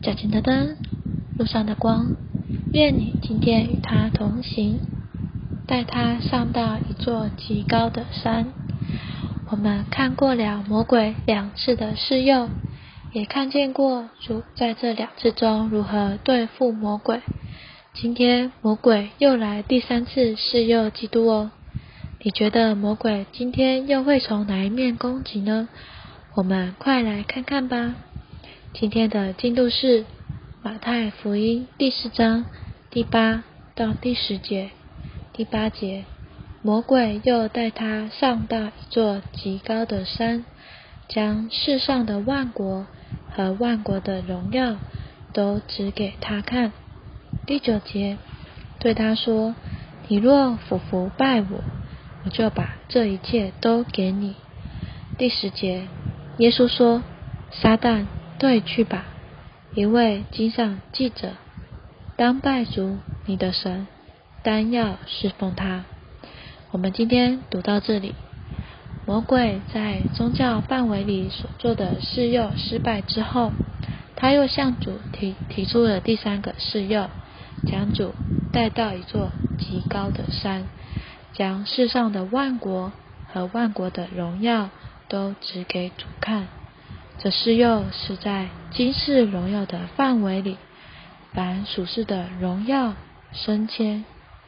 脚前的灯，路上的光，愿你今天与他同行，带他上到一座极高的山。我们看过了魔鬼两次的试诱，也看见过主在这两次中如何对付魔鬼。今天魔鬼又来第三次试诱基督哦。你觉得魔鬼今天又会从哪一面攻击呢？我们快来看看吧。今天的进度是马太福音第四章第八到第十节。第八节，魔鬼又带他上到一座极高的山，将世上的万国和万国的荣耀都指给他看。第九节，对他说：“你若俯伏拜我，我就把这一切都给你。”第十节，耶稣说：“撒旦。”对，去吧，因为经上记者，当拜主你的神，单要侍奉他。我们今天读到这里，魔鬼在宗教范围里所做的试诱失败之后，他又向主提提出了第三个试诱，将主带到一座极高的山，将世上的万国和万国的荣耀都指给主看。这是又是在今世荣耀的范围里，凡属世的荣耀、升迁、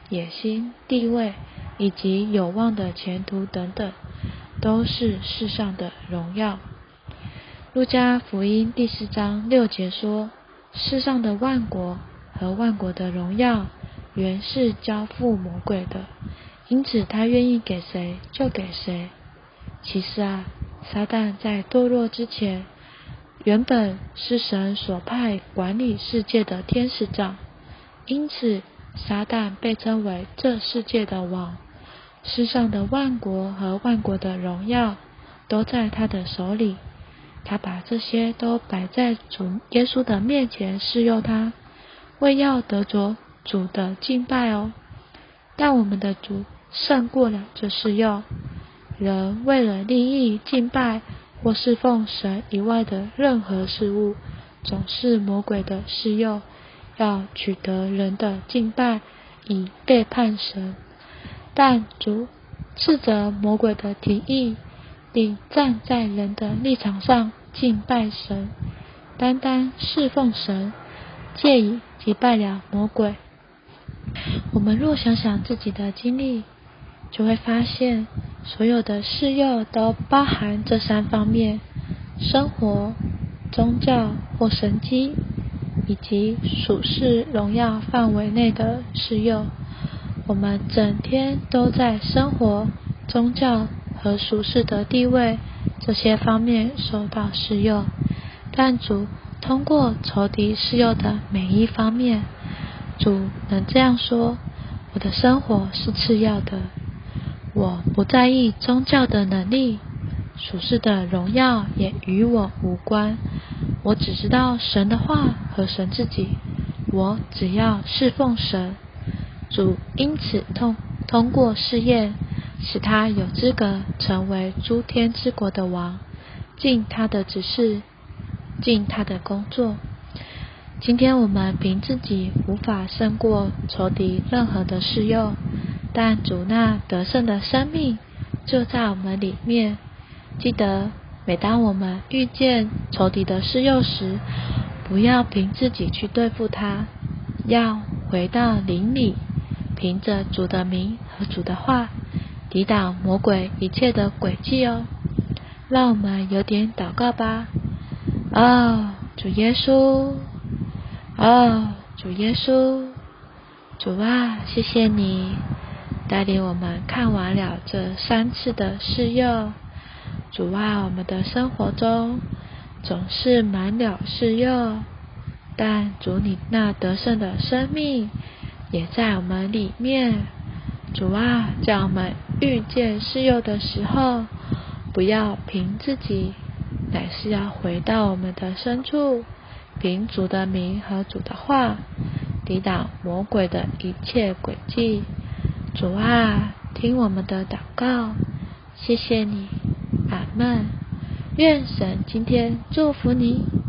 野心、地位以及有望的前途等等，都是世上的荣耀。路加福音第四章六节说：“世上的万国和万国的荣耀，原是交付魔鬼的，因此他愿意给谁就给谁。”其实啊。撒旦在堕落之前，原本是神所派管理世界的天使长，因此撒旦被称为这世界的王。世上的万国和万国的荣耀都在他的手里，他把这些都摆在主耶稣的面前试诱他，为要得着主的敬拜哦。但我们的主胜过了这试诱。人为了利益、敬拜或侍奉神以外的任何事物，总是魔鬼的试诱，要取得人的敬拜，以背叛神。但主斥责魔鬼的提议，并站在人的立场上敬拜神，单单侍奉神，借以击败了魔鬼。我们若想想自己的经历，就会发现。所有的事诱都包含这三方面：生活、宗教或神机，以及属世荣耀范围内的事诱。我们整天都在生活、宗教和属世的地位这些方面受到试诱，但主通过仇敌试诱的每一方面，主能这样说：我的生活是次要的。我不在意宗教的能力，属世的荣耀也与我无关。我只知道神的话和神自己。我只要侍奉神。主因此通通过试验，使他有资格成为诸天之国的王，尽他的指示，尽他的工作。今天我们凭自己无法胜过仇敌任何的试诱。但主那得胜的生命就在我们里面。记得，每当我们遇见仇敌的施诱时，不要凭自己去对付他，要回到灵里，凭着主的名和主的话，抵挡魔鬼一切的诡计哦。让我们有点祷告吧。哦，主耶稣，哦，主耶稣，主啊，谢谢你。带领我们看完了这三次的试诱，主啊，我们的生活中总是满了试诱，但主你那得胜的生命也在我们里面。主啊，叫我们遇见试诱的时候，不要凭自己，乃是要回到我们的深处，凭主的名和主的话，抵挡魔鬼的一切诡计。主啊，听我们的祷告，谢谢你，阿门。愿神今天祝福你。